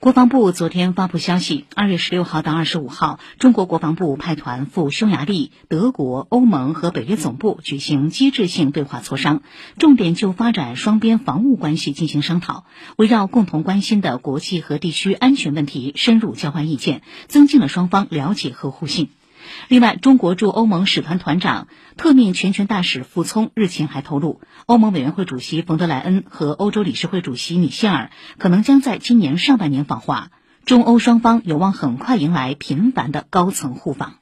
国防部昨天发布消息，二月十六号到二十五号，中国国防部派团赴匈牙利、德国、欧盟和北约总部举行机制性对话磋商，重点就发展双边防务关系进行商讨，围绕共同关心的国际和地区安全问题深入交换意见，增进了双方了解和互信。另外，中国驻欧盟使团团长、特命全权大使傅聪日前还透露，欧盟委员会主席冯德莱恩和欧洲理事会主席米歇尔可能将在今年上半年访华，中欧双方有望很快迎来频繁的高层互访。